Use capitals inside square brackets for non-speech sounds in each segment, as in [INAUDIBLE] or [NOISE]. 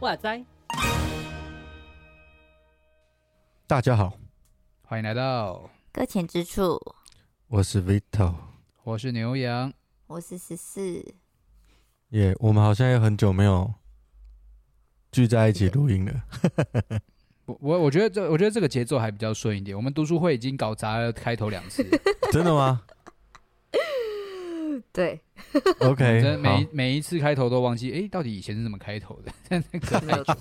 哇塞！大家好，欢迎来到搁浅之处。我是 Vito，我是牛羊，我是十四。耶，yeah, 我们好像也很久没有聚在一起录音了。[LAUGHS] 我我我觉得这我觉得这个节奏还比较顺一点。我们读书会已经搞砸了开头两次，[LAUGHS] 真的吗？[LAUGHS] 对，OK，真每每一次开头都忘记，哎，到底以前是怎么开头的？没有错，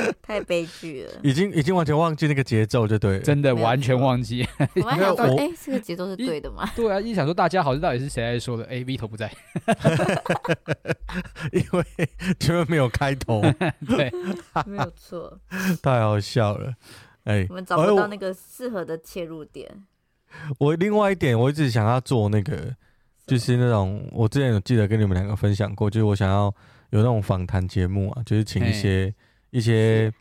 [LAUGHS] 太悲剧了，已经已经完全忘记那个节奏，就对，真的完全忘记。我还想说，哎，这个节奏是对的吗？对啊，一想说大家好，这到底是谁在说的？哎，Vito 不在，[LAUGHS] 因为前面没有开头，[LAUGHS] 对，没有错，太好笑了，哎，我们找不到那个适合的切入点。我另外一点，我一直想要做那个。就是那种，我之前有记得跟你们两个分享过，就是我想要有那种访谈节目啊，就是请一些、欸、一些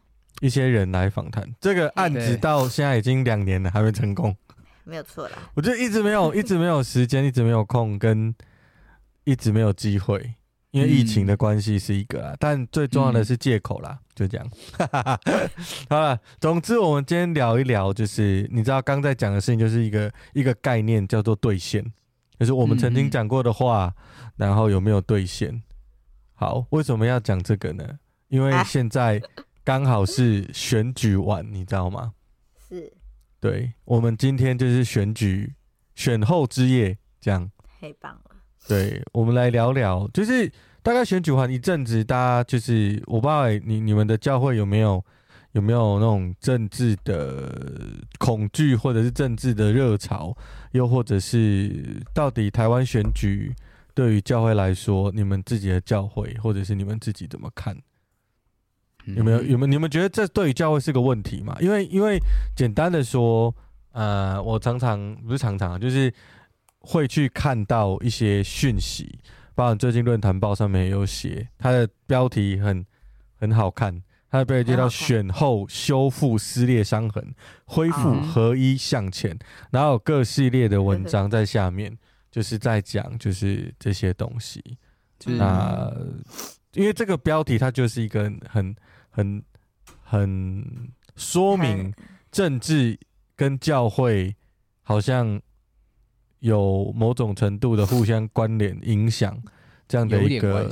一些人来访谈。这个案子到现在已经两年了，还没成功。没有错啦，我就一直没有，[LAUGHS] 一直没有时间，一直没有空，跟一直没有机会，因为疫情的关系是一个啦。嗯、但最重要的是借口啦，嗯、就这样。[LAUGHS] 好了，总之我们今天聊一聊，就是你知道刚在讲的事情，就是一个一个概念叫做兑现。就是我们曾经讲过的话，嗯、然后有没有兑现？好，为什么要讲这个呢？因为现在刚好是选举完，你知道吗？是。对，我们今天就是选举选后之夜，这样。太棒了。对，我们来聊聊，就是大概选举完一阵子，大家就是我不知道你你们的教会有没有？有没有那种政治的恐惧，或者是政治的热潮，又或者是到底台湾选举对于教会来说，你们自己的教会，或者是你们自己怎么看？有没有有没有？你们觉得这对于教会是个问题吗？因为因为简单的说，呃，我常常不是常常，就是会去看到一些讯息，包括最近论坛报上面也有写，它的标题很很好看。他被接到选后修复撕裂伤痕，恢复合一向前，然后有各系列的文章在下面，就是在讲就是这些东西。那因为这个标题它就是一个很很很很说明政治跟教会好像有某种程度的互相关联影响这样的一个。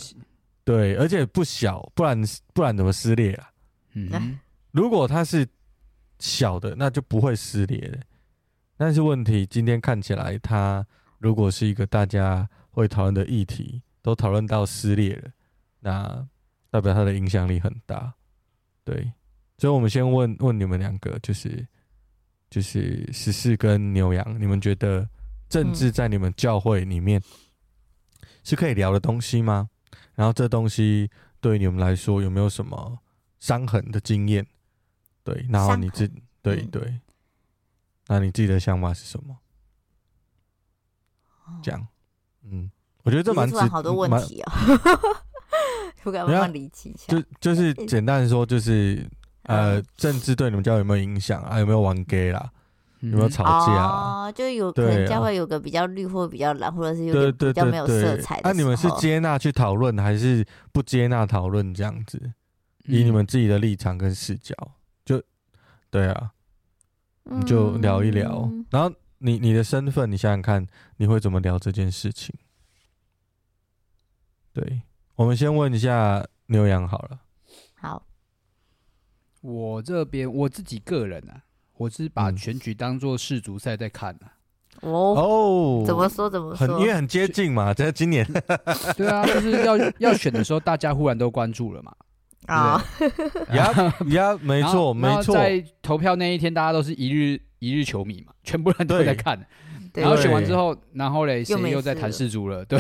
对，而且不小，不然不然怎么撕裂啊？嗯，如果它是小的，那就不会撕裂的。但是问题今天看起来，它如果是一个大家会讨论的议题，都讨论到撕裂了，那代表它的影响力很大。对，所以我们先问问你们两个，就是就是十四跟牛羊，你们觉得政治在你们教会里面是可以聊的东西吗？然后这东西对你们来说有没有什么伤痕的经验？对，然后你自痕对对，那你自己的想法是什么？这样，嗯，我觉得这蛮值好多问题啊、哦，[LAUGHS] [LAUGHS] 不敢乱离奇。就就是简单的说，就是呃，政治对你们家有没有影响啊？有没有玩 gay 啦？有没有吵架啊？就有可能家会有个比较绿或比较蓝，或者是有比较没有色彩的。那你们是接纳去讨论，还是不接纳讨论这样子？以你们自己的立场跟视角，就对啊，你就聊一聊。然后你你的身份，你想想看，你会怎么聊这件事情？对，我们先问一下牛羊好了。好，我这边我自己个人啊。我是把选举当做世足赛在看的。哦，怎么说怎么说？很因为很接近嘛，在今年。[LAUGHS] 对啊，就是要要选的时候，大家忽然都关注了嘛。[LAUGHS] 啊，[LAUGHS] 呀呀，没错没错。在投票那一天，大家都是一日一日球迷嘛，全部人都在看。然后选完之后，然后嘞，谁又在谈世足了？对，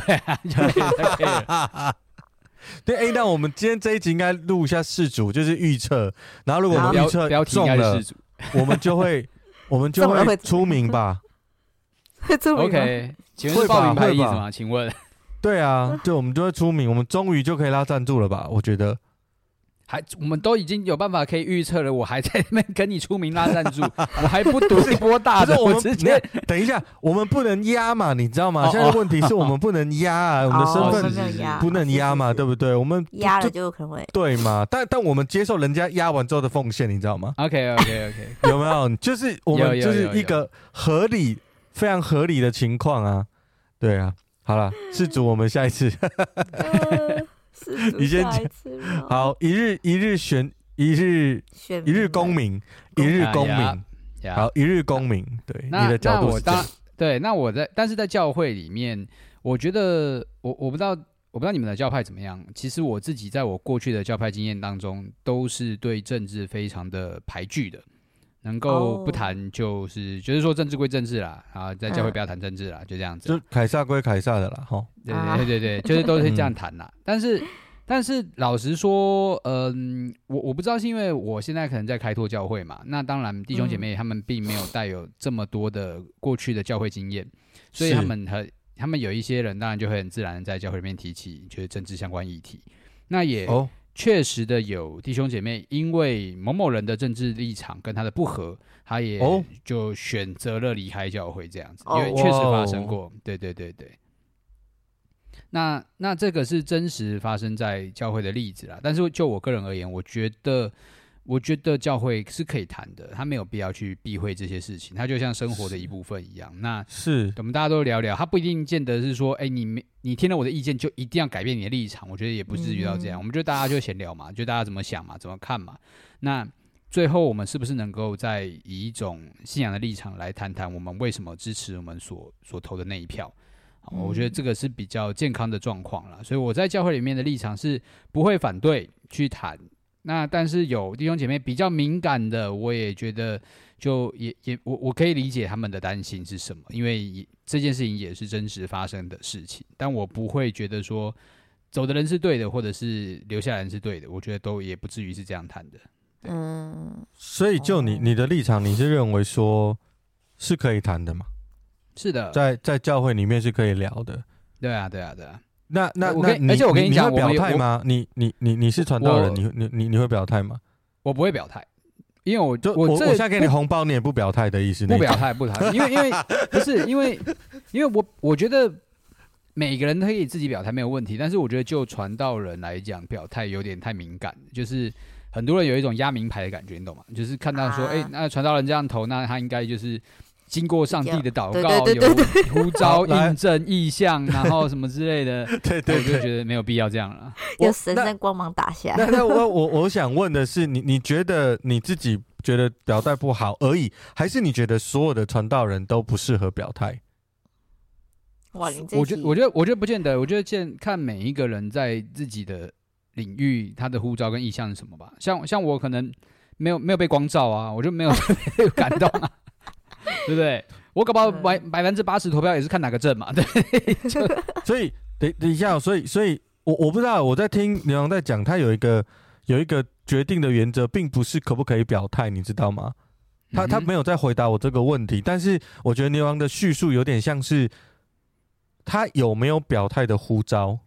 对，哎，那我们今天这一集应该录一下试主，就是预测。然后如果我们预测标题应该是世足。我们就会，[LAUGHS] 我们就会出名吧。[LAUGHS] 会出名？OK，请问是报名牌的意思吗？请问？对啊，就我们就会出名，我们终于就可以拉赞助了吧？我觉得还我们都已经有办法可以预测了，我还在那边跟你出名拉赞助，[LAUGHS] 我还不赌一波大的，我直接等一下，我们不能压嘛，你知道吗？现在问题是我们不能压啊，我们的身份不能压嘛，对不对？我们压了就可能会对嘛？但但我们接受人家压完之后的奉献，你知道吗？[LAUGHS] OK OK OK，有没有？就是我们就是一个合理、非常合理的情况啊，对啊。好了，事主，我们下一次。[LAUGHS] [LAUGHS] 你先讲。好，一日一日选一日一日公民，一日公民。好，一日公民。对，你的角度是这样。对，那我在，但是在教会里面，我觉得我我不知道，我不知道你们的教派怎么样。其实我自己在我过去的教派经验当中，都是对政治非常的排拒的。能够不谈就是，就是说政治归政治啦，啊，在教会不要谈政治啦，就这样子。就凯撒归凯撒的啦，哈。对对对对，就是都是这样谈啦。但是，但是老实说，嗯，我我不知道是因为我现在可能在开拓教会嘛，那当然弟兄姐妹他们并没有带有这么多的过去的教会经验，所以他们和他们有一些人当然就会很自然的在教会里面提起就是政治相关议题，那也。确实的，有弟兄姐妹因为某某人的政治立场跟他的不合，他也就选择了离开教会这样子，因为确实发生过。对对对对。那那这个是真实发生在教会的例子啦，但是就我个人而言，我觉得。我觉得教会是可以谈的，他没有必要去避讳这些事情，他就像生活的一部分一样。那是我们大家都聊聊，他不一定见得是说，哎，你没你听了我的意见就一定要改变你的立场。我觉得也不至于到这样，嗯、我们就大家就闲聊嘛，就大家怎么想嘛，怎么看嘛。那最后我们是不是能够再以一种信仰的立场来谈谈，我们为什么支持我们所所投的那一票？我觉得这个是比较健康的状况了。所以我在教会里面的立场是不会反对去谈。那但是有弟兄姐妹比较敏感的，我也觉得就也也我我可以理解他们的担心是什么，因为这件事情也是真实发生的事情。但我不会觉得说走的人是对的，或者是留下来人是对的，我觉得都也不至于是这样谈的。嗯，所以就你你的立场，你是认为说是可以谈的吗？是的，在在教会里面是可以聊的。对啊，对啊，对啊。那那那，而且我跟你讲，你会表态吗？你你你你是传道人，你你你你会表态吗？我不会表态，因为我就我我现在给你红包，你也不表态的意思？不表态，不表态，因为因为 [LAUGHS] 不是因为因为我我觉得每个人都可以自己表态没有问题，但是我觉得就传道人来讲，表态有点太敏感，就是很多人有一种压名牌的感觉，你懂吗？就是看到说，哎，那传道人这样投，那他应该就是。经过上帝的祷告，有呼召、[LAUGHS] 印证、意象，然后什么之类的，对对，我就觉得没有必要这样了。[LAUGHS] 有神圣光芒打下。那那我我我想问的是，你你觉得你自己觉得表态不好而已，还是你觉得所有的传道人都不适合表态？哇，我觉我觉得我觉得不见得，我觉得见看每一个人在自己的领域，他的呼召跟意向是什么吧。像像我可能没有没有被光照啊，我就没有 [LAUGHS] 感动啊。[LAUGHS] 对不对？我搞不好百百分之八十投票也是看哪个阵嘛。对，[LAUGHS] 所以等等一下，所以所以我我不知道我在听牛郎在讲，他有一个有一个决定的原则，并不是可不可以表态，你知道吗？他他没有在回答我这个问题，但是我觉得牛郎的叙述有点像是他有没有表态的呼召。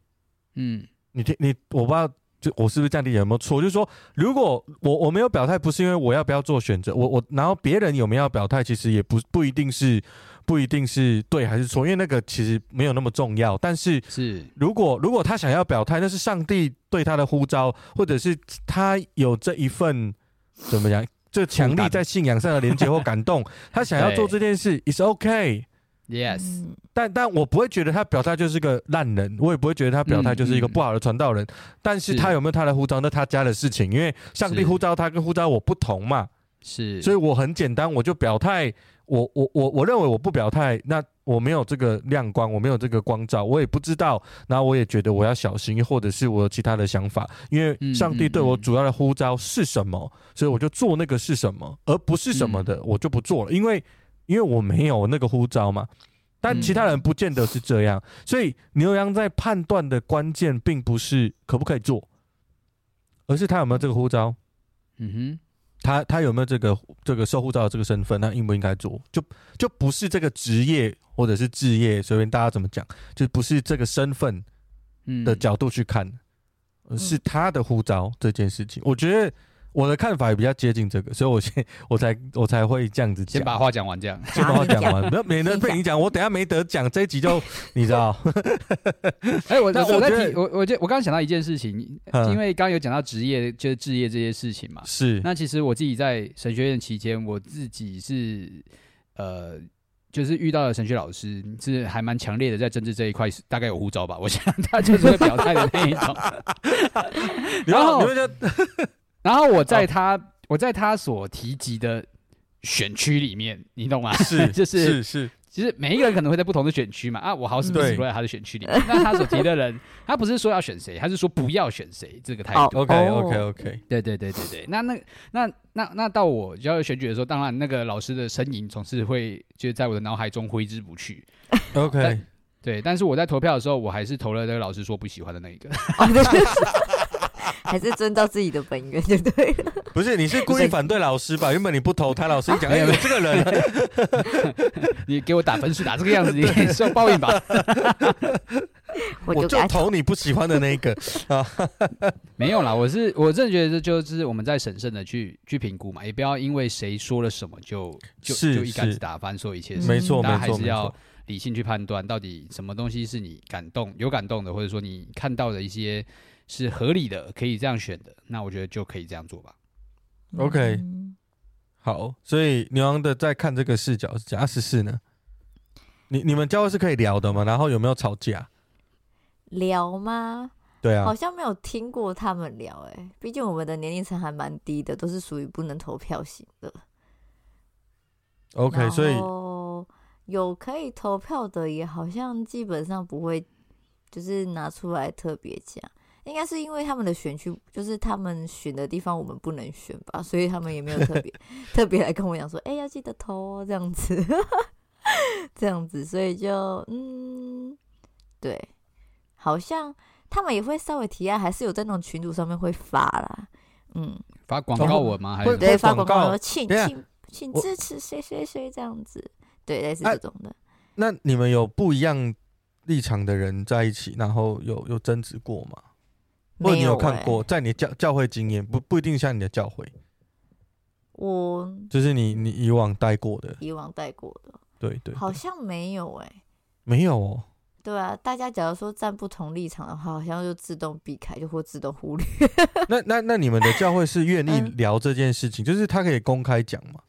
嗯，你听你我不知道。就我是不是这样理解有没有错？就是说，如果我我没有表态，不是因为我要不要做选择，我我然后别人有没有表态，其实也不不一定是不一定是对还是错，因为那个其实没有那么重要。但是是如果如果他想要表态，那是上帝对他的呼召，或者是他有这一份怎么样，这强力在信仰上的连接或感动，[LAUGHS] 他想要做这件事，is okay。Yes，但但我不会觉得他表态就是个烂人，我也不会觉得他表态就是一个不好的传道人。嗯嗯、但是他有没有他的呼召，那他家的事情，因为上帝呼召他跟呼召我不同嘛。是，所以我很简单，我就表态。我我我我认为我不表态，那我没有这个亮光，我没有这个光照，我也不知道。然后我也觉得我要小心，或者是我有其他的想法，因为上帝对我主要的呼召是什么，嗯嗯嗯、所以我就做那个是什么，而不是什么的、嗯、我就不做了，因为。因为我没有那个护照嘛，但其他人不见得是这样，嗯、所以牛羊在判断的关键并不是可不可以做，而是他有没有这个护照。嗯哼，他他有没有这个这个受护照的这个身份，他应不应该做？就就不是这个职业或者是置业，随便大家怎么讲，就不是这个身份的角度去看。而是他的护照这件事情。我觉得。我的看法也比较接近这个，所以我先 [LAUGHS] 我才我才会这样子讲，先把话讲完，这样先把话 [LAUGHS] 讲完，没有免得被你讲，我等下没得讲，这一集就 [LAUGHS] 你知道。哎、欸，我我在提我我就我刚刚想到一件事情，因为刚刚有讲到职业就是置业这些事情嘛，是。那其实我自己在神学院期间，我自己是呃，就是遇到了神学老师，是还蛮强烈的，在政治这一块大概有呼召吧，我想他就是会表态的那一种。然后。然后我在他、哦、我在他所提及的选区里面，你懂吗？是，[LAUGHS] 就是是是，其实每一个人可能会在不同的选区嘛。啊，我好死不死落在他的选区里面。那他所提的人，[LAUGHS] 他不是说要选谁，他是说不要选谁这个态度。OK OK OK，对对对对对。那那那那那到我要选举的时候，当然那个老师的身影总是会就在我的脑海中挥之不去。OK，对。但是我在投票的时候，我还是投了那个老师说不喜欢的那一个。[LAUGHS] 还是遵照自己的本愿就 [LAUGHS] 对了。[LAUGHS] 不是，你是故意反对老师吧？原本你不投他，老师一讲，[LAUGHS] 哎，有这个人，你给我打分数打这个样子，你受报应吧？我就投你不喜欢的那一个啊。没有啦，我是我真的觉得就是我们在审慎的去去评估嘛，也不要因为谁说了什么就就就一竿子打翻所有一切事。没错，大家还是要理性去判断，到底什么东西是你感动有感动的，或者说你看到的一些。是合理的，可以这样选的，那我觉得就可以这样做吧。OK，、嗯、好，所以牛羊的在看这个视角是假十四呢？你你们教会是可以聊的吗？然后有没有吵架？聊吗？对啊，好像没有听过他们聊、欸，哎，毕竟我们的年龄层还蛮低的，都是属于不能投票型的。OK，所以有可以投票的，也好像基本上不会，就是拿出来特别讲。应该是因为他们的选区就是他们选的地方，我们不能选吧，所以他们也没有特别 [LAUGHS] 特别来跟我讲说，哎、欸，要记得投哦，这样子，[LAUGHS] 这样子，所以就嗯，对，好像他们也会稍微提案，还是有在那种群组上面会发啦，嗯，发广告文吗？还是对，发广告文，请请请支持谁谁谁这样子，对，类似这种的、啊。那你们有不一样立场的人在一起，然后有有争执过吗？或者你有看过，在你教教会经验不不一定像你的教会，我就是你你以往带过的，以往带过的，对对，对，好像没有哎、欸，没有哦，对啊，大家假如说站不同立场的话，好像就自动避开，就或自动忽略。那那那你们的教会是愿意聊这件事情，嗯、就是他可以公开讲吗？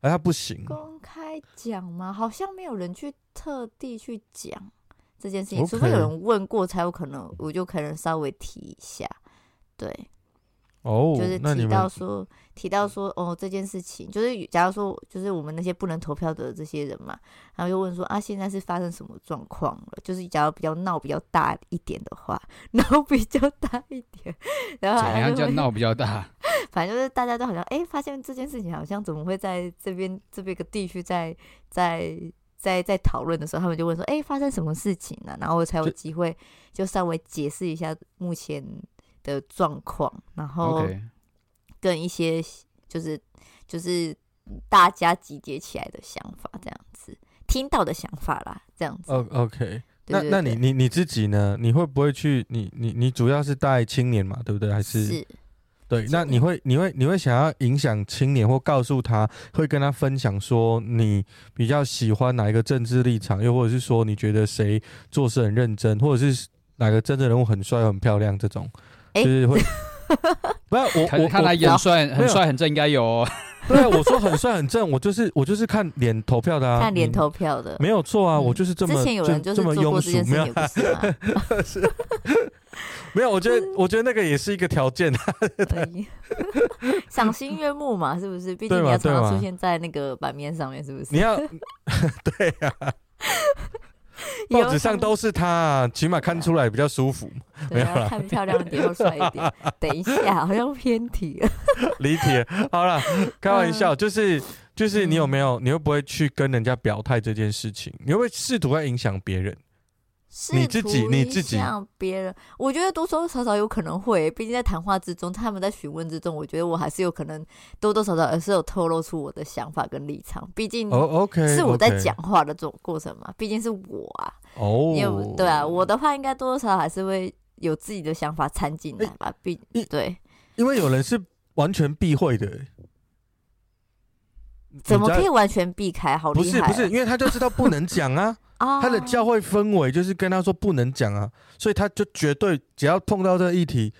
而他不行，公开讲吗？好像没有人去特地去讲。这件事情，除非有人问过，才有可能，我就可能稍微提一下，对，哦，就是提到说，提到说，哦，这件事情，就是假如说，就是我们那些不能投票的这些人嘛，然后就问说，啊，现在是发生什么状况了？就是假如比较闹比较大一点的话，闹比较大一点，然后怎样叫闹比较大？[LAUGHS] 反正就是大家都好像，哎，发现这件事情好像怎么会在这边这边个地区在在。在在讨论的时候，他们就问说：“哎、欸，发生什么事情了、啊？”然后我才有机会就稍微解释一下目前的状况，然后跟一些就是就是大家集结起来的想法，这样子听到的想法啦，这样子。哦，OK，那那你你你自己呢？你会不会去？你你你主要是带青年嘛，对不对？还是？是对，那你会，你会，你会想要影响青年，或告诉他，会跟他分享说，你比较喜欢哪一个政治立场，又或者是说，你觉得谁做事很认真，或者是哪个政治人物很帅、很漂亮，这种，就是会，[LAUGHS] 不要我我看他演帅很帅很正，应该有、哦。[LAUGHS] 对啊，我说很帅很正，我就是我就是看脸投票的啊，看脸投票的，没有错啊，我就是这么之前有人就是做过这件事情，不是吗？[LAUGHS] 是，[LAUGHS] 没有，我觉得我觉得那个也是一个条件啊，赏心悦目嘛，是不是？毕竟你要常常出现在那个版面上面，是不是？你要 [LAUGHS] 对呀。[LAUGHS] 报纸上都是他，啊，起码看出来比较舒服。对，要看漂亮一点，又帅一点。等一下，好像偏题了，离题了。好了，开玩笑，就是就是，你有没有，你会不会去跟人家表态这件事情？你会不会试图在影响别人？你自己，你自己像别人，我觉得多多少少有可能会，毕竟在谈话之中，他们在询问之中，我觉得我还是有可能多多少少而是有透露出我的想法跟立场。毕竟哦，OK，是我在讲话的这种过程嘛，毕竟是我啊。哦，因为对啊，我的话应该多多少少还是会有自己的想法掺进来吧。毕、欸、对，因为有人是完全避讳的。怎么可以完全避开？好厉害！不是不是，因为他就知道不能讲啊，他的教会氛围就是跟他说不能讲啊，所以他就绝对只要碰到这个议题。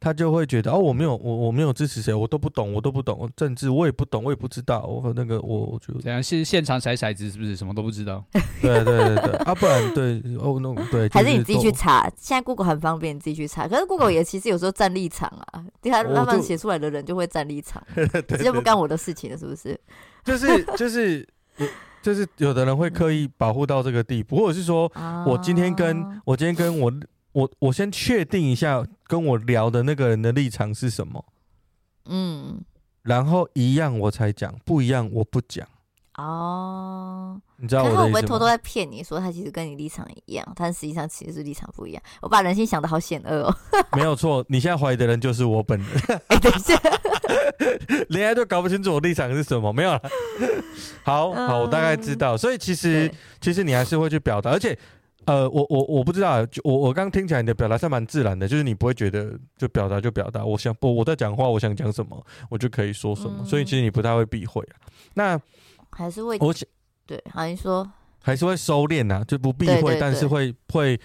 他就会觉得哦，我没有，我我没有支持谁，我都不懂，我都不懂政治，我也不懂，我也不知道。我和那个，我我觉得这样现现场甩骰子是不是什么都不知道？[LAUGHS] 对对对对，啊，不然对哦，那对，还是你自己去查。现在 Google 很方便，你自己去查。可是 Google 也其实有时候站立场啊，他慢慢写出来的人就会站立场，[LAUGHS] 这就不干我的事情了，是不是？就是就是 [LAUGHS] 就是有的人会刻意保护到这个地步，或者是说我今天跟我今天跟我。我我先确定一下跟我聊的那个人的立场是什么，嗯，然后一样我才讲，不一样我不讲。哦，你知道我会不会偷偷在骗你说他其实跟你立场一样，但实际上其实是立场不一样？我把人性想的好险恶哦。[LAUGHS] 没有错，你现在怀疑的人就是我本人。哎、欸，等一下，连爱都搞不清楚我立场是什么，没有了。好好，我大概知道，所以其实其实你还是会去表达，而且。呃，我我我不知道，就我我刚刚听起来你的表达是蛮自然的，就是你不会觉得就表达就表达，我想不我在讲话，我想讲什么，我就可以说什么，嗯、所以其实你不太会避讳啊。那还是会，我想对，好像说还是会收敛呐、啊，就不避讳，但是会会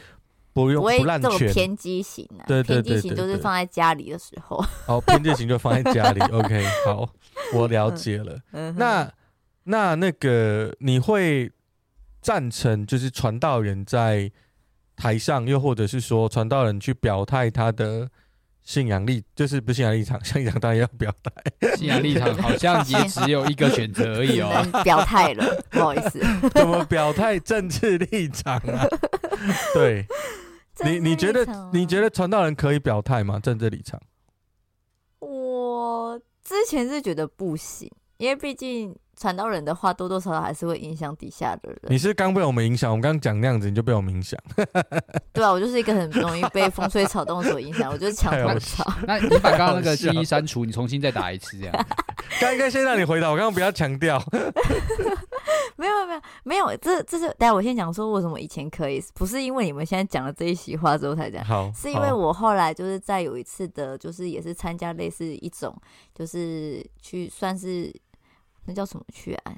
不用不滥权，偏激型啊，对对对，对，偏激型就是放在家里的时候，[LAUGHS] 哦，偏激型就放在家里，[LAUGHS] OK，好，我了解了。嗯、那那那个你会。赞成就是传道人在台上，又或者是说传道人去表态他的信仰立，就是不信仰立场，[LAUGHS] 信仰当然要表态。[LAUGHS] 信仰立场好像也只有一个选择而已哦。[LAUGHS] 表态了，不好意思。怎么表态政治立场啊？对，你你觉得你觉得传道人可以表态吗？政治立场？我之前是觉得不行，因为毕竟。传到人的话，多多少少还是会影响底下的人。你是刚被我们影响，我们刚刚讲那样子，你就被我们影响。[LAUGHS] [LAUGHS] 对啊，我就是一个很容易被风吹草动所影响，我就是墙头草。[LAUGHS] 那你把刚刚那个记忆删除，你重新再打一次，这样。刚应该先让你回答，我刚刚不要强调。没有没有没有，这这是，等下我先讲说为什么以前可以，不是因为你们现在讲了这一席话之后才这样，好，是因为我后来就是在有一次的，就是也是参加类似一种，就是去算是。那叫什么去啊？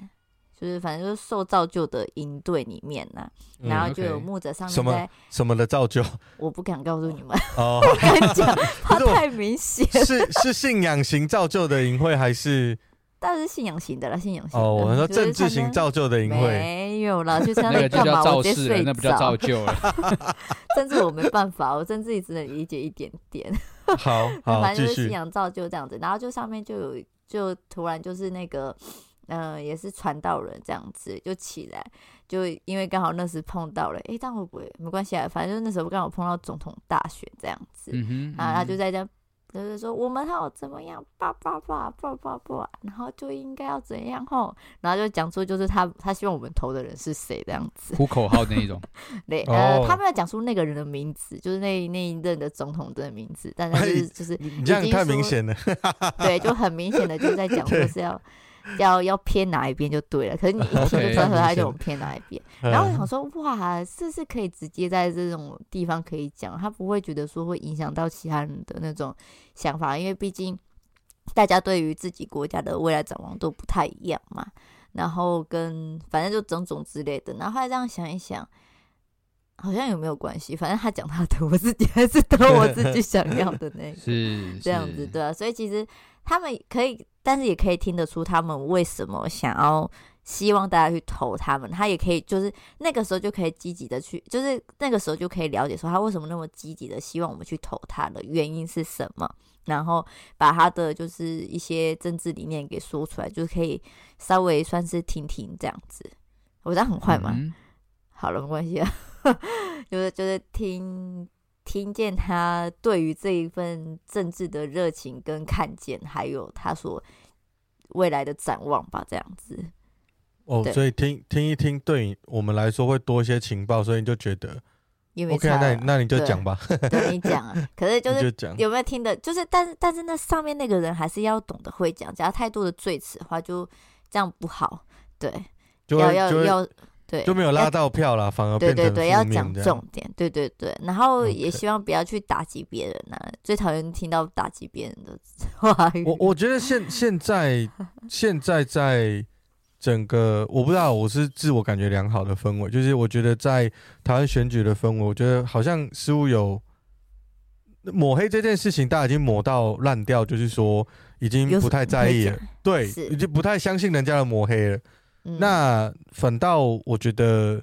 就是反正就是受造就的营队里面呐、啊，嗯、然后就有牧者上面在什么什么的造就，我不敢告诉你们哦，不敢讲，[LAUGHS] 怕太明显。是是信仰型造就的营会还是？[LAUGHS] 但是信仰型的啦，信仰型的。哦，我们说政治型造就的营会没有啦，去参加干嘛？我直接睡那不叫造就了。[LAUGHS] 政治我没办法，我政治也只能理解一点点。好，好，反正就是信仰造就这样子，然后就上面就有。就突然就是那个，嗯、呃，也是传道人这样子就起来，就因为刚好那时碰到了，诶，但会不会没关系啊？反正就那时候刚好碰到总统大选这样子，嗯哼嗯哼，然后他就在这，就是说我们还要怎么样，叭叭叭叭叭叭，然后就应该要怎样吼，然后就讲出就是他他希望我们投的人是谁这样子，呼口号那一种，对，[LAUGHS] 呃，他们要讲出那个人的名字，就是那那一任的总统的名字，但是就是你这样太明显了，对，就很明显的就在讲 [LAUGHS] 说是要。要要偏哪一边就对了，可是你一听就知道他就偏哪一边。然后我想说，哇，这是可以直接在这种地方可以讲，他不会觉得说会影响到其他人的那种想法，因为毕竟大家对于自己国家的未来展望都不太一样嘛。然后跟反正就种种之类的，然后后来这样想一想，好像有没有关系？反正他讲他的，我自己还是得我自己想要的那个，[LAUGHS] 是这样子对啊。所以其实他们可以。但是也可以听得出他们为什么想要希望大家去投他们，他也可以就是那个时候就可以积极的去，就是那个时候就可以了解说他为什么那么积极的希望我们去投他的原因是什么，然后把他的就是一些政治理念给说出来，就可以稍微算是听听这样子。我这样很坏吗？好了，没关系啊，就是就是听。听见他对于这一份政治的热情跟看见，还有他所未来的展望吧，这样子。哦，所以听听一听，对我们来说会多一些情报，所以你就觉得，OK，那那你就讲吧，对，你讲啊。[LAUGHS] 可是就是有没有听的，就是但是但是那上面那个人还是要懂得会讲，只要太多的赘词的话，就这样不好。对，要要要。对，就没有拉到票了，反而对对对，要讲讲重点，对对对，然后也希望不要去打击别人呐，最讨厌听到打击别人的话语。我我觉得现 [LAUGHS] 现在现在在整个，我不知道我是自我感觉良好的氛围，就是我觉得在台湾选举的氛围，我觉得好像似乎有抹黑这件事情，大家已经抹到烂掉，就是说已经不太在意了，对，已经不太相信人家的抹黑了。那反倒我觉得，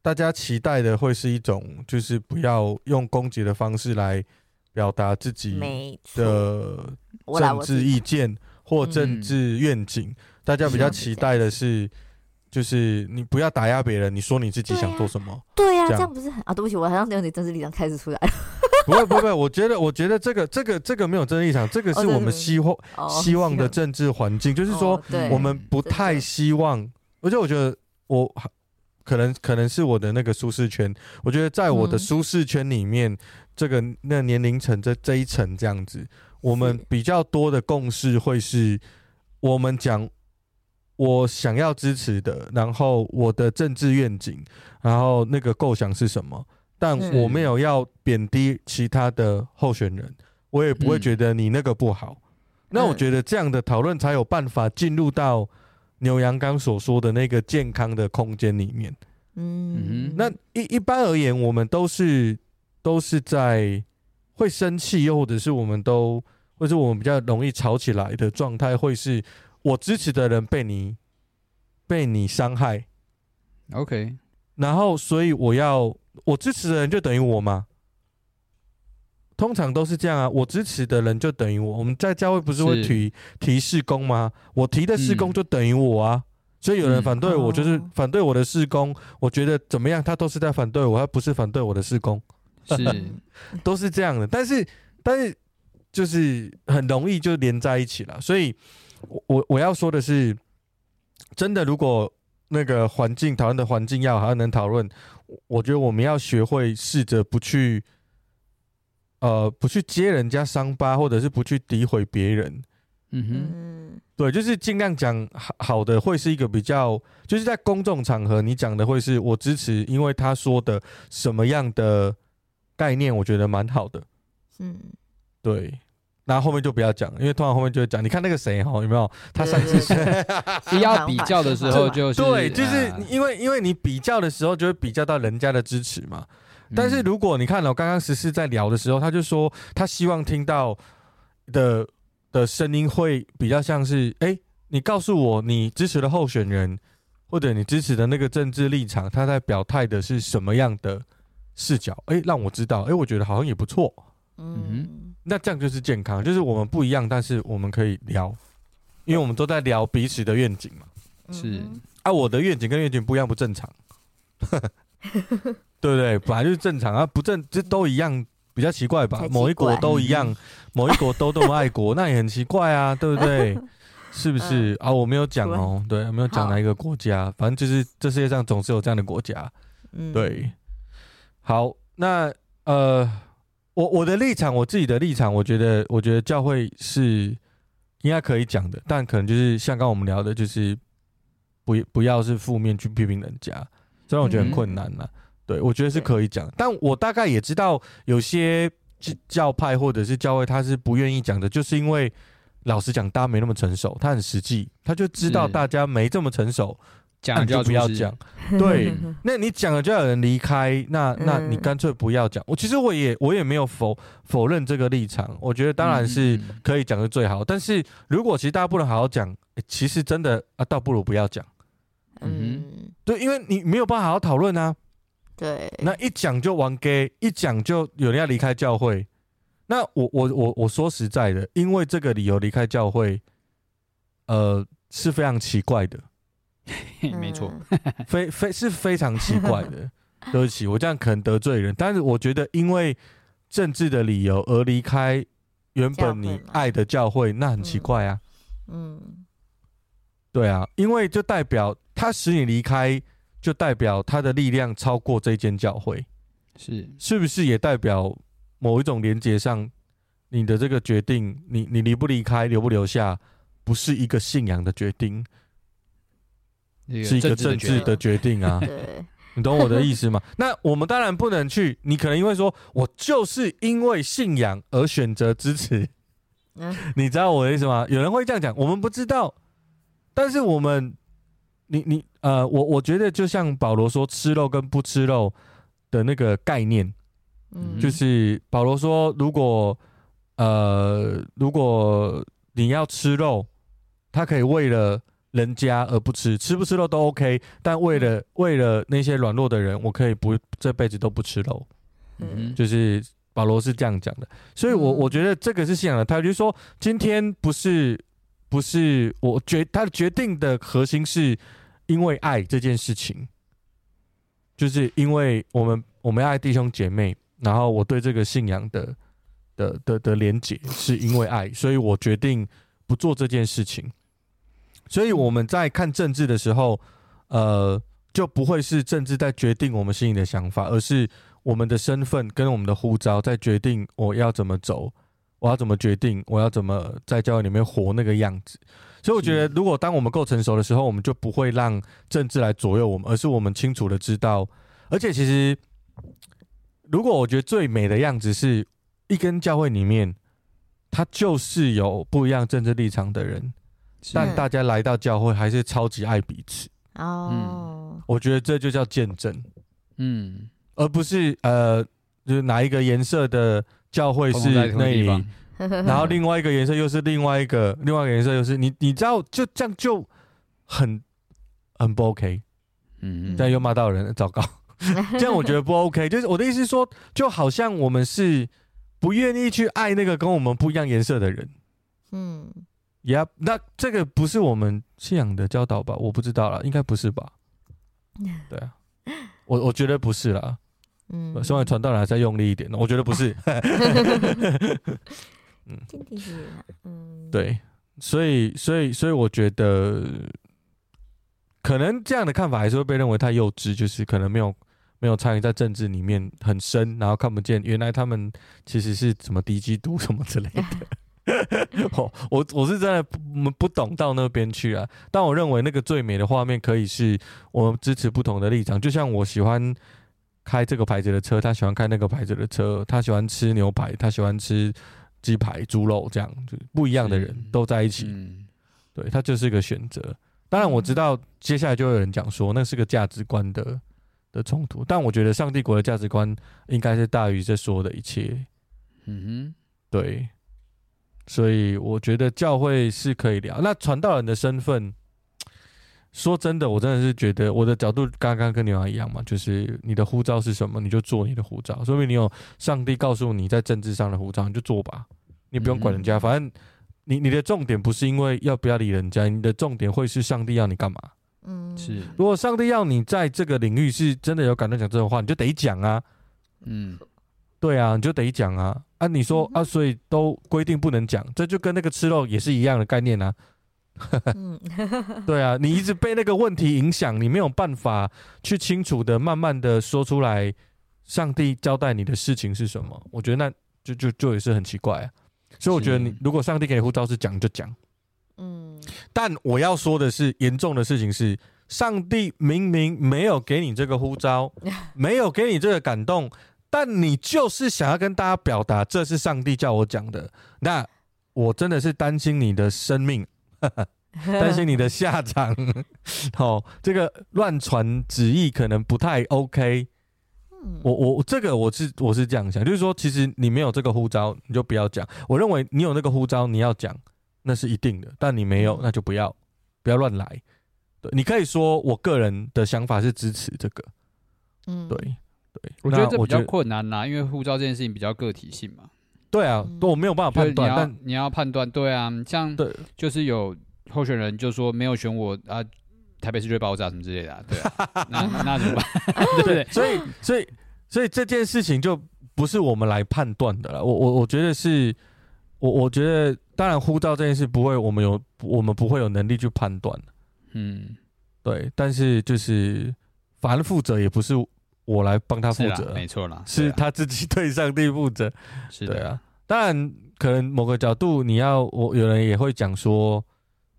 大家期待的会是一种，就是不要用攻击的方式来表达自己的政治意见或政治愿景。大家比较期待的是，就是你不要打压别人，你说你自己想做什么。对呀，这样不是很啊？对不起，我好像有点政治立场开始出来了。[LAUGHS] 不会不会，我觉得我觉得这个这个这个没有政治立场，这个是我们希望希望的政治环境，就是说我们不太希望。而且我觉得我可能可能是我的那个舒适圈，我觉得在我的舒适圈里面，这个那年龄层这这一层这样子，我们比较多的共识会是，我们讲我想要支持的，然后我的政治愿景，然后那个构想是什么，但我没有要贬低其他的候选人，我也不会觉得你那个不好。那我觉得这样的讨论才有办法进入到。牛羊刚所说的那个健康的空间里面，嗯，那一一般而言，我们都是都是在会生气，又或者是我们都，或者是我们比较容易吵起来的状态，会是我支持的人被你被你伤害，OK，然后所以我要我支持的人就等于我吗？通常都是这样啊，我支持的人就等于我。我们在教会不是会提提事工吗？我提的事工就等于我啊。嗯、所以有人反对我，就是反对我的事工。嗯、我觉得怎么样，他都是在反对我，他不是反对我的事工。是，[LAUGHS] 都是这样的。但是，但是就是很容易就连在一起了。所以，我我要说的是，真的，如果那个环境讨论的环境要好，能讨论，我觉得我们要学会试着不去。呃，不去揭人家伤疤，或者是不去诋毁别人，嗯哼，对，就是尽量讲好好的，会是一个比较，就是在公众场合你讲的会是我支持，因为他说的什么样的概念，我觉得蛮好的，嗯，对，然后后面就不要讲，因为通常后面就会讲，你看那个谁哈，有没有？他上次是要比较的时候就是对，就是因为因为你比较的时候就会比较到人家的支持嘛。但是如果你看了刚刚十四在聊的时候，他就说他希望听到的的声音会比较像是，哎，你告诉我你支持的候选人或者你支持的那个政治立场，他在表态的是什么样的视角？哎，让我知道，哎，我觉得好像也不错。嗯，那这样就是健康，就是我们不一样，但是我们可以聊，因为我们都在聊彼此的愿景嘛。是啊，我的愿景跟愿景不一样，不正常。[LAUGHS] 对不对？本来就是正常啊，不正这都一样，比较奇怪吧？怪某一国都一样，某一国都这么爱国，[LAUGHS] 那也很奇怪啊，对不对？是不是、嗯、啊？我没有讲哦，对，没有讲哪一个国家，反正就是这世界上总是有这样的国家。嗯，对。好，那呃，我我的立场，我自己的立场，我觉得，我觉得教会是应该可以讲的，但可能就是像刚刚我们聊的，就是不不要是负面去批评人家，这让我觉得很困难了。嗯对，我觉得是可以讲，但我大概也知道有些教派或者是教会他是不愿意讲的，就是因为老实讲，大家没那么成熟，他很实际，他就知道大家没这么成熟，讲就不要讲。[LAUGHS] 对，那你讲了就要有人离开，那那你干脆不要讲。我其实我也我也没有否否认这个立场，我觉得当然是可以讲的最好。嗯、但是如果其实大家不能好好讲，其实真的啊，倒不如不要讲。嗯，对，因为你没有办法好好讨论啊。对，那一讲就完 gay，一讲就有人要离开教会。那我我我我说实在的，因为这个理由离开教会，呃，是非常奇怪的。[LAUGHS] 没错，非非是非常奇怪的。[LAUGHS] 对不起，我这样可能得罪人，但是我觉得因为政治的理由而离开原本你爱的教会，那很奇怪啊。嗯，对啊，因为就代表他使你离开。就代表他的力量超过这间教会，是是不是也代表某一种连接上，你的这个决定，你你离不离开，留不留下，不是一个信仰的决定。是一个政治的决定啊。对，[LAUGHS] 你懂我的意思吗？[LAUGHS] 那我们当然不能去，你可能因为说我就是因为信仰而选择支持，嗯，[LAUGHS] 你知道我的意思吗？有人会这样讲，我们不知道，但是我们，你你呃，我我觉得就像保罗说吃肉跟不吃肉的那个概念，嗯，就是保罗说如果呃如果你要吃肉，他可以为了。人家而不吃，吃不吃肉都 OK，但为了为了那些软弱的人，我可以不这辈子都不吃肉。嗯，就是保罗是这样讲的，所以我我觉得这个是信仰的态度，就是说今天不是不是我决他决定的核心是因为爱这件事情，就是因为我们我们爱弟兄姐妹，然后我对这个信仰的的的的连结是因为爱，所以我决定不做这件事情。所以我们在看政治的时候，呃，就不会是政治在决定我们心里的想法，而是我们的身份跟我们的呼召在决定我要怎么走，我要怎么决定，我要怎么在教会里面活那个样子。所以我觉得，如果当我们够成熟的时候，我们就不会让政治来左右我们，而是我们清楚的知道。而且，其实如果我觉得最美的样子是一根教会里面，它就是有不一样政治立场的人。但大家来到教会还是超级爱彼此。哦，嗯，我觉得这就叫见证，嗯，而不是呃，就是哪一个颜色的教会是那里，然后另外一个颜色又是另外一个，另外一个颜色又是你，你知道就这样就很很不 OK，嗯，这样又骂到人，糟糕，[LAUGHS] 这样我觉得不 OK，就是我的意思是说，就好像我们是不愿意去爱那个跟我们不一样颜色的人，嗯。呀，那这个不是我们信仰的教导吧？我不知道啦，应该不是吧？[LAUGHS] 对啊，我我觉得不是啦。嗯，希望传道人还是要用力一点，我觉得不是。[LAUGHS] 嗯，嗯，对，所以所以所以我觉得，可能这样的看法还是会被认为太幼稚，就是可能没有没有参与在政治里面很深，然后看不见原来他们其实是什么敌基督什么之类的。[LAUGHS] [LAUGHS] 我我我是真的不不懂到那边去啊，但我认为那个最美的画面可以是我们支持不同的立场，就像我喜欢开这个牌子的车，他喜欢开那个牌子的车，他喜欢吃牛排，他喜欢吃鸡排、猪肉，这样就不一样的人都在一起，对，他就是一个选择。当然我知道接下来就会有人讲说那是个价值观的的冲突，但我觉得上帝国的价值观应该是大于这所有的一切。嗯哼，对。所以我觉得教会是可以聊。那传道人的身份，说真的，我真的是觉得我的角度刚刚跟你们一样嘛，就是你的护照是什么，你就做你的护照。说明你有上帝告诉你在政治上的护照，你就做吧，你不用管人家。反正你你的重点不是因为要不要理人家，你的重点会是上帝要你干嘛。嗯，是。如果上帝要你在这个领域是真的有感动讲这种话，你就得讲啊。嗯。对啊，你就得讲啊！啊，你说啊，所以都规定不能讲，这就跟那个吃肉也是一样的概念啊。[LAUGHS] [LAUGHS] 对啊，你一直被那个问题影响，你没有办法去清楚的、慢慢的说出来，上帝交代你的事情是什么？我觉得那就就就也是很奇怪啊。所以我觉得你如果上帝给你呼召是讲就讲，嗯。但我要说的是，严重的事情是，上帝明明没有给你这个呼召，[LAUGHS] 没有给你这个感动。但你就是想要跟大家表达，这是上帝叫我讲的。那我真的是担心你的生命，[LAUGHS] 担心你的下场。好，[LAUGHS] 这个乱传旨意可能不太 OK。我我这个我是我是这样想，就是说，其实你没有这个呼召，你就不要讲。我认为你有那个呼召，你要讲，那是一定的。但你没有，那就不要不要乱来。对，你可以说，我个人的想法是支持这个。嗯，对。对，我觉得这比较困难呐，因为护照这件事情比较个体性嘛。对啊，我没有办法判断。但你要判断，对啊，像就是有候选人就说没有选我啊，台北市就会爆炸什么之类的，对啊，[LAUGHS] 那那怎么办？对，[LAUGHS] 所以所以所以这件事情就不是我们来判断的了。我我我觉得是，我我觉得当然护照这件事不会，我们有我们不会有能力去判断。嗯，对，但是就是反正负责也不是。我来帮他负责，没错啦，是他自己 [LAUGHS] 对上帝负责，是对啊。当然，可能某个角度，你要我有人也会讲说，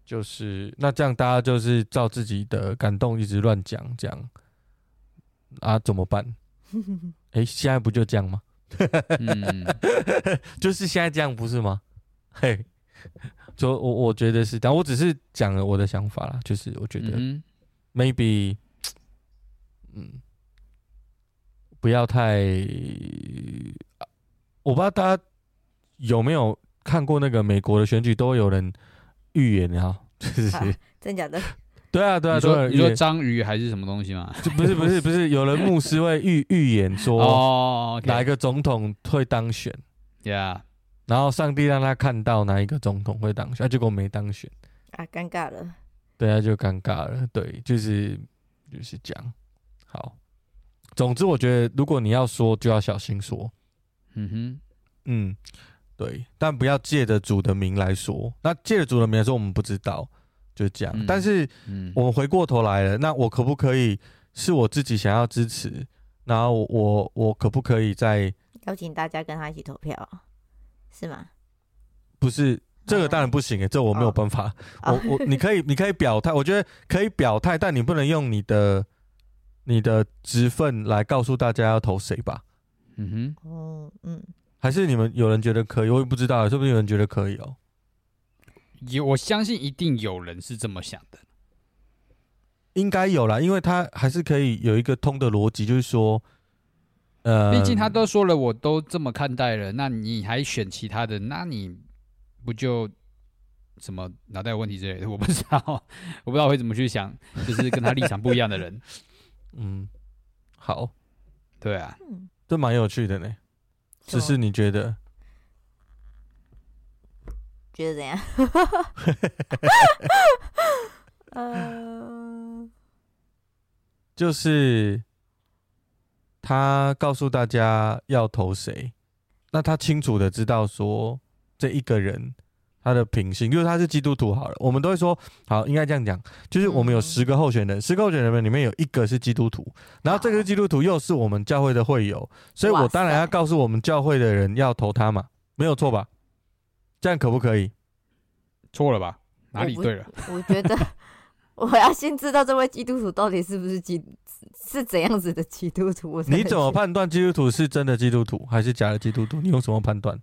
就是那这样大家就是照自己的感动一直乱讲，这样啊怎么办？哎、欸，现在不就这样吗？嗯，[LAUGHS] 就是现在这样不是吗？嘿，就我我觉得是，但我只是讲了我的想法啦，就是我觉得 maybe，嗯，不要太，我不知道大家有没有看过那个美国的选举，都有人预言啊，就是、啊、真假的。对啊，对啊，你说你说章鱼还是什么东西吗？[LAUGHS] 就不是不是不是，有人牧师会预预言说，哦，哪一个总统会当选？Yeah，然后上帝让他看到哪一个总统会当选，啊、结果没当选，啊，尴尬了。对啊，就尴尬了。对，就是就是这样。好，总之我觉得，如果你要说，就要小心说。嗯哼，嗯，对，但不要借着主的名来说。那借着主的名来说，我们不知道。就这样，嗯、但是我们回过头来了，嗯、那我可不可以是我自己想要支持？然后我我，我可不可以再邀请大家跟他一起投票？是吗？不是，这个当然不行诶，这我没有办法。哦、我我你可以你可以表态，我觉得可以表态，但你不能用你的你的职分来告诉大家要投谁吧？嗯哼，哦，嗯，还是你们有人觉得可以？我也不知道，是不是有人觉得可以哦？有，我相信一定有人是这么想的，应该有啦，因为他还是可以有一个通的逻辑，就是说，呃，毕竟他都说了，我都这么看待了，那你还选其他的，那你不就什么脑袋有问题之类的？我不知道，我不知道会怎么去想，就是跟他立场不一样的人，[LAUGHS] 嗯，好，对啊，这蛮有趣的呢，只是你觉得？觉得怎样？[LAUGHS] 呃，就是他告诉大家要投谁，那他清楚的知道说这一个人他的品性，因为他是基督徒好了，我们都会说好，应该这样讲，就是我们有十个候选人，十个候选人里面有一个是基督徒，然后这个基督徒又是我们教会的会友，所以我当然要告诉我们教会的人要投他嘛，没有错吧？这样可不可以？错了吧？哪里对了？我，我觉得 [LAUGHS] 我要先知道这位基督徒到底是不是基是怎样子的基督徒。你怎么判断基督徒是真的基督徒还是假的基督徒？你用什么判断？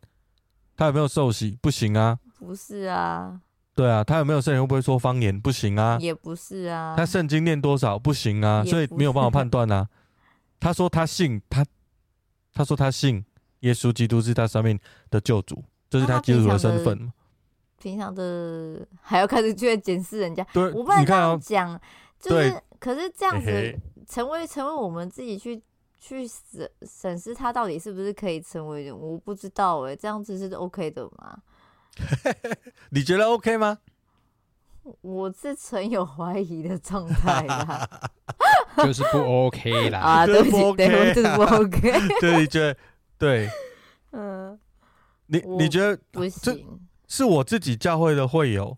他有没有受洗？不行啊。不是啊。对啊，他有没有圣灵？会不会说方言？不行啊。也不是啊。他圣经念多少？不行啊。所以没有办法判断啊。[LAUGHS] 他说他信他，他说他信耶稣基督是他生命的救主。这是他基督徒的身份。平常的还要开始去检视人家，对，我不能这样讲，就是可是这样子成为成为我们自己去去审审视他到底是不是可以成为人，我不知道哎、欸，这样子是 OK 的吗？[LAUGHS] 你觉得 OK 吗？我是存有怀疑的状态啦，[LAUGHS] 就是不 OK 啦啊，对不起，对，就是不 OK，[LAUGHS] 对，你觉得对？嗯。你你觉得不行？是我自己教会的会友。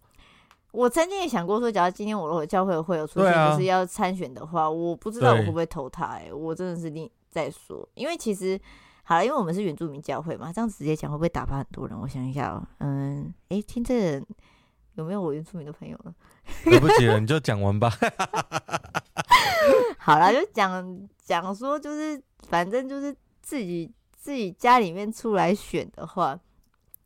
我曾经也想过说，假如今天我的教会的会友出现，就是要参选的话，啊、我不知道我会不会投他、欸。哎，我真的是另再说。因为其实好了，因为我们是原住民教会嘛，这样直接讲会不会打发很多人？我想一下哦、喔，嗯，哎、欸，听这人有没有我原住民的朋友呢？[LAUGHS] 对不起了，你就讲完吧。[LAUGHS] 好了，就讲讲说，就是反正就是自己。自己家里面出来选的话，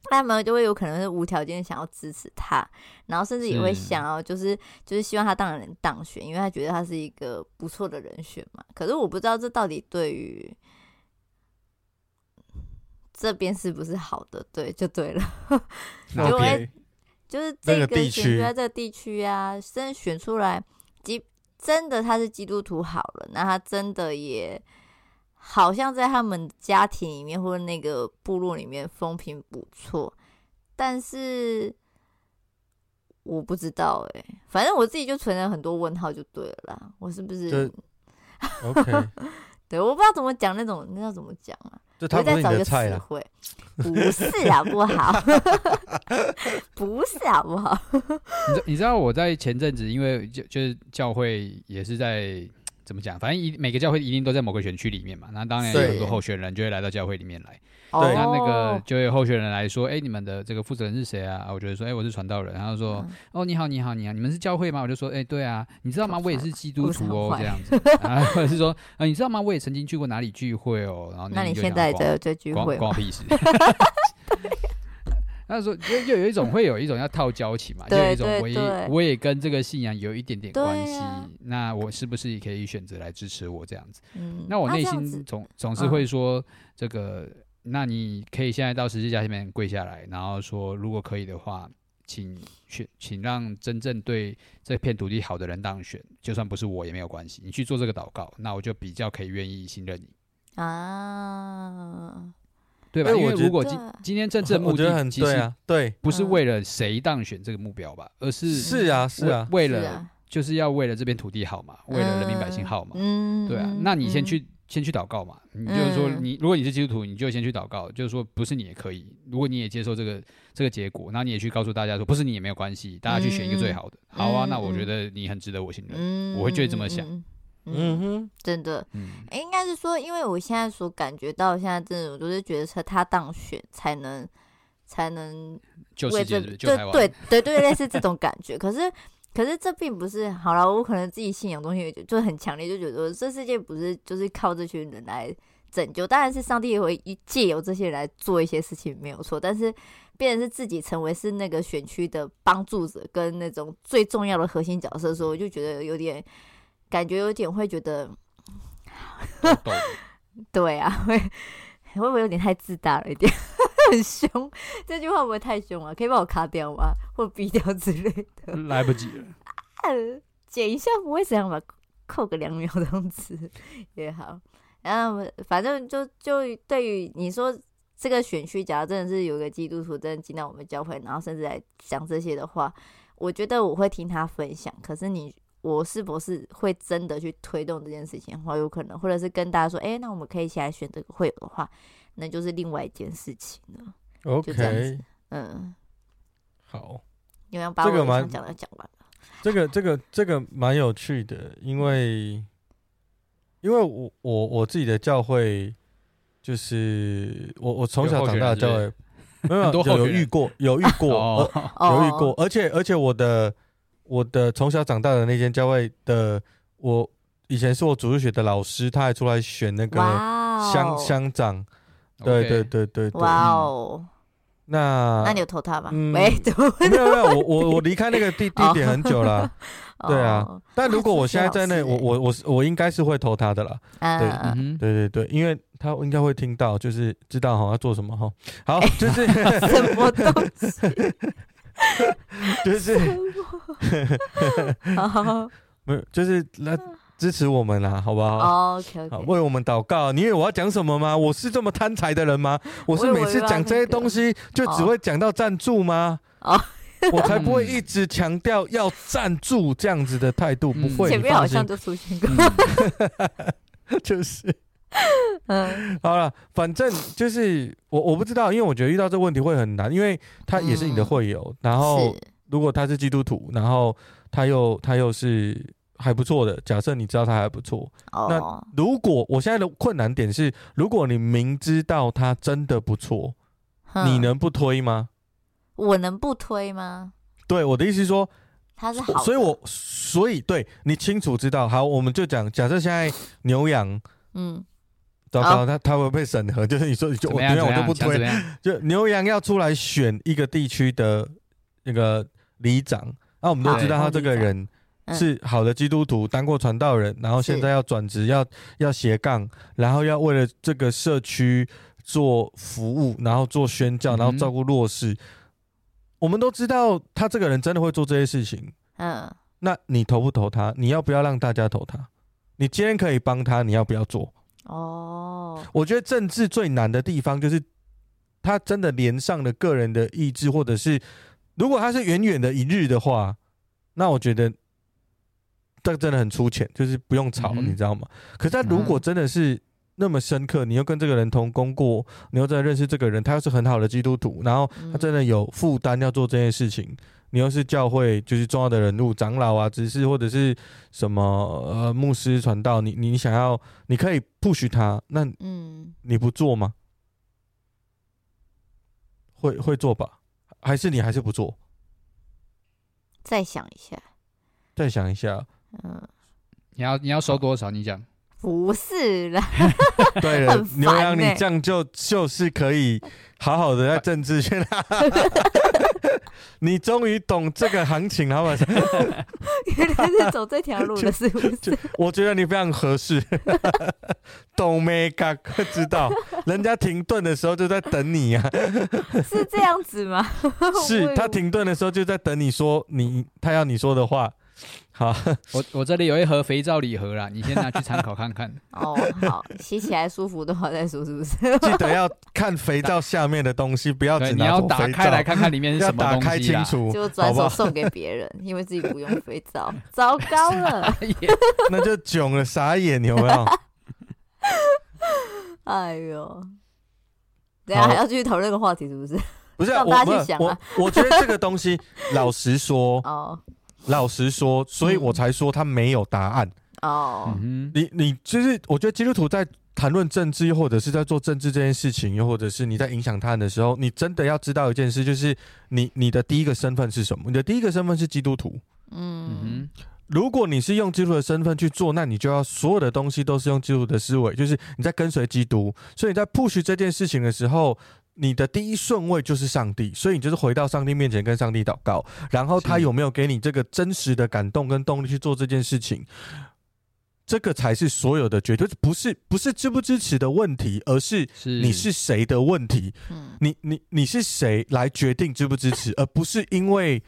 他们就会有可能是无条件想要支持他，然后甚至也会想要就是就是希望他当然能当选，因为他觉得他是一个不错的人选嘛。可是我不知道这到底对于这边是不是好的，对，就对了，[LAUGHS] 因为就是这个选区在这个地区啊，真选出来，基真的他是基督徒好了，那他真的也。好像在他们家庭里面或者那个部落里面风评不错，但是我不知道哎、欸，反正我自己就存了很多问号就对了啦。我是不是？OK，[LAUGHS] 对，我不知道怎么讲那种，那要怎么讲啊？就他不是你的菜啊？不是好，不好，[LAUGHS] 不是好不好？你知你知道我在前阵子，因为就就是教会也是在。怎么讲？反正一每个教会一定都在某个选区里面嘛。那当然有很多候选人就会来到教会里面来。对那那个就有候选人来说，哎，你们的这个负责人是谁啊？我觉得说，哎，我是传道人。然后说，哦，你好，你好，你好，你们是教会吗？我就说，哎，对啊，你知道吗？我也是基督徒哦，这样子。[LAUGHS] 然后或者是说，啊，你知道吗？我也曾经去过哪里聚会哦。然后那你现在在这聚会，关我屁事。[LAUGHS] [LAUGHS] 那时候就就有一种会有一种要套交情嘛，就有一种我也我也跟这个信仰有一点点关系，那我是不是也可以选择来支持我这样子？那我内心总总是会说这个。那你可以现在到十字架下面跪下来，然后说，如果可以的话，请选，请让真正对这片土地好的人当选，就算不是我也没有关系。你去做这个祷告，那我就比较可以愿意信任你啊，对吧？因为如果今今天真正目的其实对，不是为了谁当选这个目标吧，而是是啊是啊，为了就是要为了这片土地好嘛，为了人民百姓好嘛，嗯，对啊，那你先去。先去祷告嘛，你就是说你，你如果你是基督徒，你就先去祷告，就是说不是你也可以，如果你也接受这个这个结果，那你也去告诉大家说不是你也没有关系，大家去选一个最好的，嗯、好啊，那我觉得你很值得我信任，嗯、我会觉得这么想，嗯，嗯哼，真的，嗯，应该是说，因为我现在所感觉到现在这种，都是觉得他他当选才能才能为这对对对对类似这种感觉，可是。可是这并不是好了，我可能自己信仰东西就就很强烈，就觉得这世界不是就是靠这群人来拯救，当然是上帝也会借由这些人来做一些事情没有错，但是变成是自己成为是那个选区的帮助者跟那种最重要的核心角色的时候，我就觉得有点感觉有点会觉得 [LAUGHS] [LAUGHS] 对啊，会会不会有点太自大了一点？[LAUGHS] 很凶，这句话会不会太凶啊？可以帮我卡掉吗？或逼掉之类的？来不及了，啊、剪一下不会怎样吧？扣个两秒这样子也好。然后反正就就对于你说这个选区，假如真的是有个基督徒真的进到我们教会，然后甚至来讲这些的话，我觉得我会听他分享。可是你我是不是会真的去推动这件事情的话，有可能，或者是跟大家说，哎，那我们可以一起来选这个会友的话。那就是另外一件事情了。OK，嗯，好，你们把我想讲的讲完了。这个这个这个蛮有趣的，因为因为我我我自己的教会就是我我从小长大的教会，没有 [LAUGHS] 有有遇过有遇过有遇过，而且而且我的我的从小长大的那间教会的，我以前是我主日学的老师，他还出来选那个乡乡长。对对对对对！哇哦，那那你有投他吗？没有没有，我我我离开那个地 [LAUGHS] 地点很久了。对啊，但如果我现在在那，我我我我应该是会投他的啦。对对对对，因为他应该会听到，就是知道哈要做什么哈。好，[LAUGHS] 就是什么东西？[LAUGHS] 就是 [LAUGHS] [LAUGHS] 没有，就是来。支持我们啦，好不好？OK。为我们祷告。你以为我要讲什么吗？我是这么贪财的人吗？我是每次讲这些东西就只会讲到赞助吗？我才不会一直强调要赞助这样子的态度，不会。前面好像就出现过，就是。[LAUGHS] 嗯，好了，反正就是我我不知道，因为我觉得遇到这个问题会很难，因为他也是你的会友，然后如果他是基督徒，然后他又他又是。还不错的，假设你知道他还不错，oh. 那如果我现在的困难点是，如果你明知道他真的不错，哼你能不推吗？我能不推吗？对，我的意思是说他是好，所以我所以对你清楚知道，好，我们就讲，假设现在牛羊，嗯，糟糕，他他会被审核，[LAUGHS] 就是你说就牛羊我都不推，就牛羊要出来选一个地区的那个里长，那我们都知道他这个人。是好的基督徒，当过传道人，然后现在要转职，要要斜杠，然后要为了这个社区做服务，然后做宣教，然后照顾弱势。嗯、我们都知道他这个人真的会做这些事情。嗯，那你投不投他？你要不要让大家投他？你今天可以帮他，你要不要做？哦，我觉得政治最难的地方就是他真的连上了个人的意志，或者是如果他是远远的一日的话，那我觉得。这真的很粗浅，就是不用吵，嗯、你知道吗？可是他如果真的是那么深刻，你又跟这个人同工过，你又真的认识这个人，他又是很好的基督徒，然后他真的有负担要做这件事情，嗯、你又是教会就是重要的人物，长老啊、执事或者是什么呃牧师传道，你你想要你可以 push 他，那嗯，你不做吗？会会做吧？还是你还是不做？再想一下，再想一下。嗯，你要你要收多少？你讲。不是啦。[LAUGHS] 对了，欸牛羊，你这样就就是可以好好的在政治圈。[LAUGHS] 你终于懂这个行情了？原来是走这条路的，是不是？我觉得你非常合适。懂没？嘎，知道。人家停顿的时候就在等你呀、啊。是这样子吗？是 [LAUGHS] 他停顿的时候就在等你说你他要你说的话。好，[LAUGHS] 我我这里有一盒肥皂礼盒啦，[LAUGHS] 你先拿去参考看看。哦，好，洗起来舒服的话再说，是不是？记得要看肥皂下面的东西，不要只拿做肥皂。你要打开来看看里面是什么东西，要打开清楚，就转手送给别人，因为自己不用肥皂，[LAUGHS] 糟糕了，那就囧了，傻眼，有没有？哎呦，等下还要继续讨论个话题，是不是？不是、啊，让大家去想啊。我我，我觉得这个东西，老实说，哦。老实说，所以我才说他没有答案。哦、嗯，你你就是，我觉得基督徒在谈论政治，又或者是在做政治这件事情，又或者是你在影响他人的时候，你真的要知道一件事，就是你你的第一个身份是什么？你的第一个身份是基督徒。嗯，如果你是用基督的身份去做，那你就要所有的东西都是用基督的思维，就是你在跟随基督。所以你在 push 这件事情的时候，你的第一顺位就是上帝，所以你就是回到上帝面前跟上帝祷告，然后他有没有给你这个真实的感动跟动力去做这件事情，这个才是所有的决定，不是不是支不支持的问题，而是你是谁的问题。你你你是谁来决定支不支持，而不是因为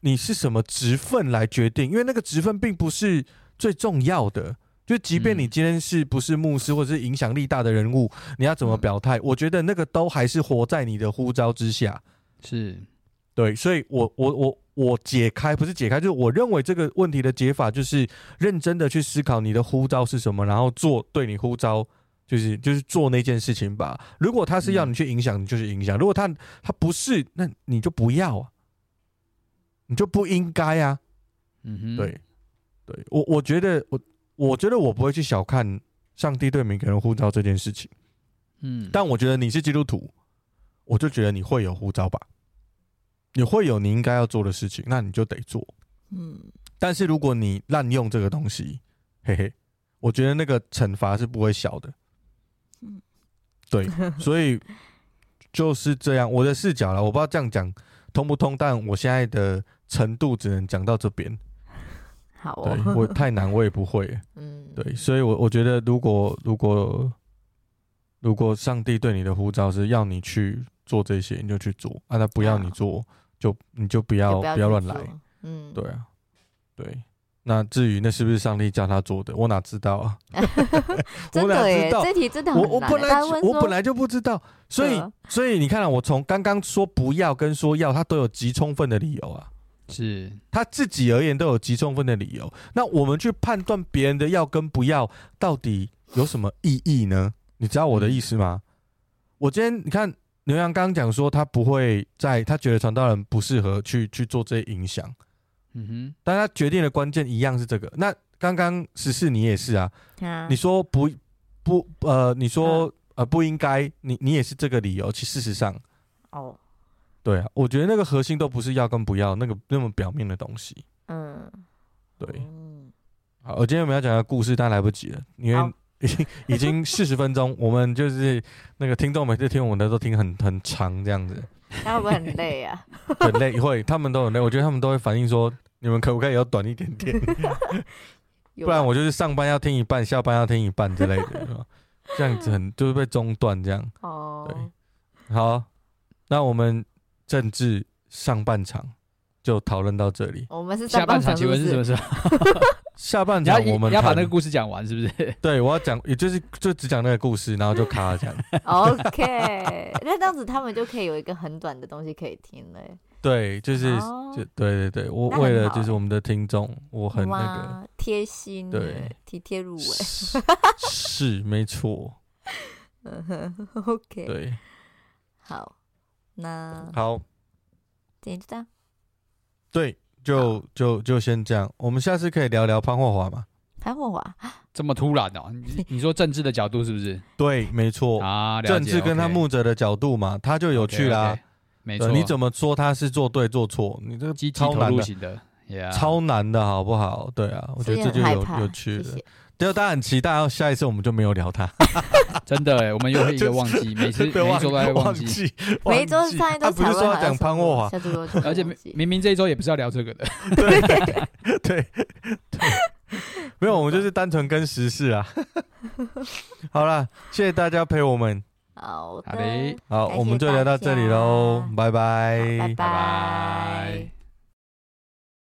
你是什么职分来决定，因为那个职分并不是最重要的。就即便你今天是不是牧师或者是影响力大的人物，你要怎么表态？我觉得那个都还是活在你的呼召之下。是，对，所以我我我我解开不是解开，就是我认为这个问题的解法就是认真的去思考你的呼召是什么，然后做对你呼召就是就是做那件事情吧。如果他是要你去影响，你就是影响；如果他他不是，那你就不要啊，你就不应该啊。嗯哼，对，对我我觉得我。我觉得我不会去小看上帝对每个人呼召这件事情，嗯，但我觉得你是基督徒，我就觉得你会有呼召吧，你会有你应该要做的事情，那你就得做，嗯。但是如果你滥用这个东西，嘿嘿，我觉得那个惩罚是不会小的，嗯，对，所以就是这样，我的视角了，我不知道这样讲通不通，但我现在的程度只能讲到这边。好哦，对，[LAUGHS] 我太难，我也不会。嗯，对，所以我，我我觉得，如果如果如果上帝对你的呼召是要你去做这些，你就去做；啊，他不要你做，就你就不要不要乱来。嗯，对啊，对。那至于那是不是上帝叫他做的，我哪知道啊？[LAUGHS] 真的耶，这题真的很难。我我本来我本来就不知道，所以所以你看啊，我从刚刚说不要跟说要，他都有极充分的理由啊。是他自己而言都有极充分的理由，那我们去判断别人的要跟不要，到底有什么意义呢？你知道我的意思吗？我今天你看牛羊刚刚讲说他不会在，他觉得传道人不适合去去做这些影响，嗯哼，但他决定的关键一样是这个。那刚刚十四你也是啊，你说不不呃，你说呃不应该，你你也是这个理由，其实事实上哦。对啊，我觉得那个核心都不是要跟不要那个那么表面的东西。嗯，对。嗯，好，我今天我们要讲的故事，但来不及了，因为已经已经四十分钟。我们就是那个听众每次听我们的都听很很长这样子，那会不会很累啊？[LAUGHS] 很累，会，他们都很累。我觉得他们都会反映说，你们可不可以要短一点点？[LAUGHS] 不然我就是上班要听一半，下班要听一半之类的，是吧？这样子很就是被中断这样。哦，对，好，那我们。政治上半场就讨论到这里，我们是下半场，请问是什么时候？[LAUGHS] [LAUGHS] 下半场我们要把那个故事讲完，是不是？[LAUGHS] 对，我要讲，也就是就只讲那个故事，然后就卡了这样。OK，那这样子他们就可以有一个很短的东西可以听了。对，就是就对对对，我为了就是我们的听众，我很那个贴心，对，体贴入微，是没错。嗯哼，OK，对，好。那好，点就这样。对，就就就先这样。我们下次可以聊聊潘霍华嘛？潘霍华，这么突然哦？[LAUGHS] 你你说政治的角度是不是？对，没错啊，政治跟他牧者的角度嘛，他就有趣啦。没错，你怎么说他是做对做错？你这个超难的，超难的好不好？对啊，我觉得这就有有趣的。就大家很期待，然后下一次我们就没有聊他。[LAUGHS] 真的哎，我们又会一个忘记，[LAUGHS] 每次每一周都在忘记，[LAUGHS] 每一周上一周不是说要讲潘霍华，而且明明这一周也不是要聊这个的。对对对。没有，我们就是单纯跟时事啊。好了，谢谢大家陪我们。好的，好，我们就聊到这里喽，拜拜，拜拜。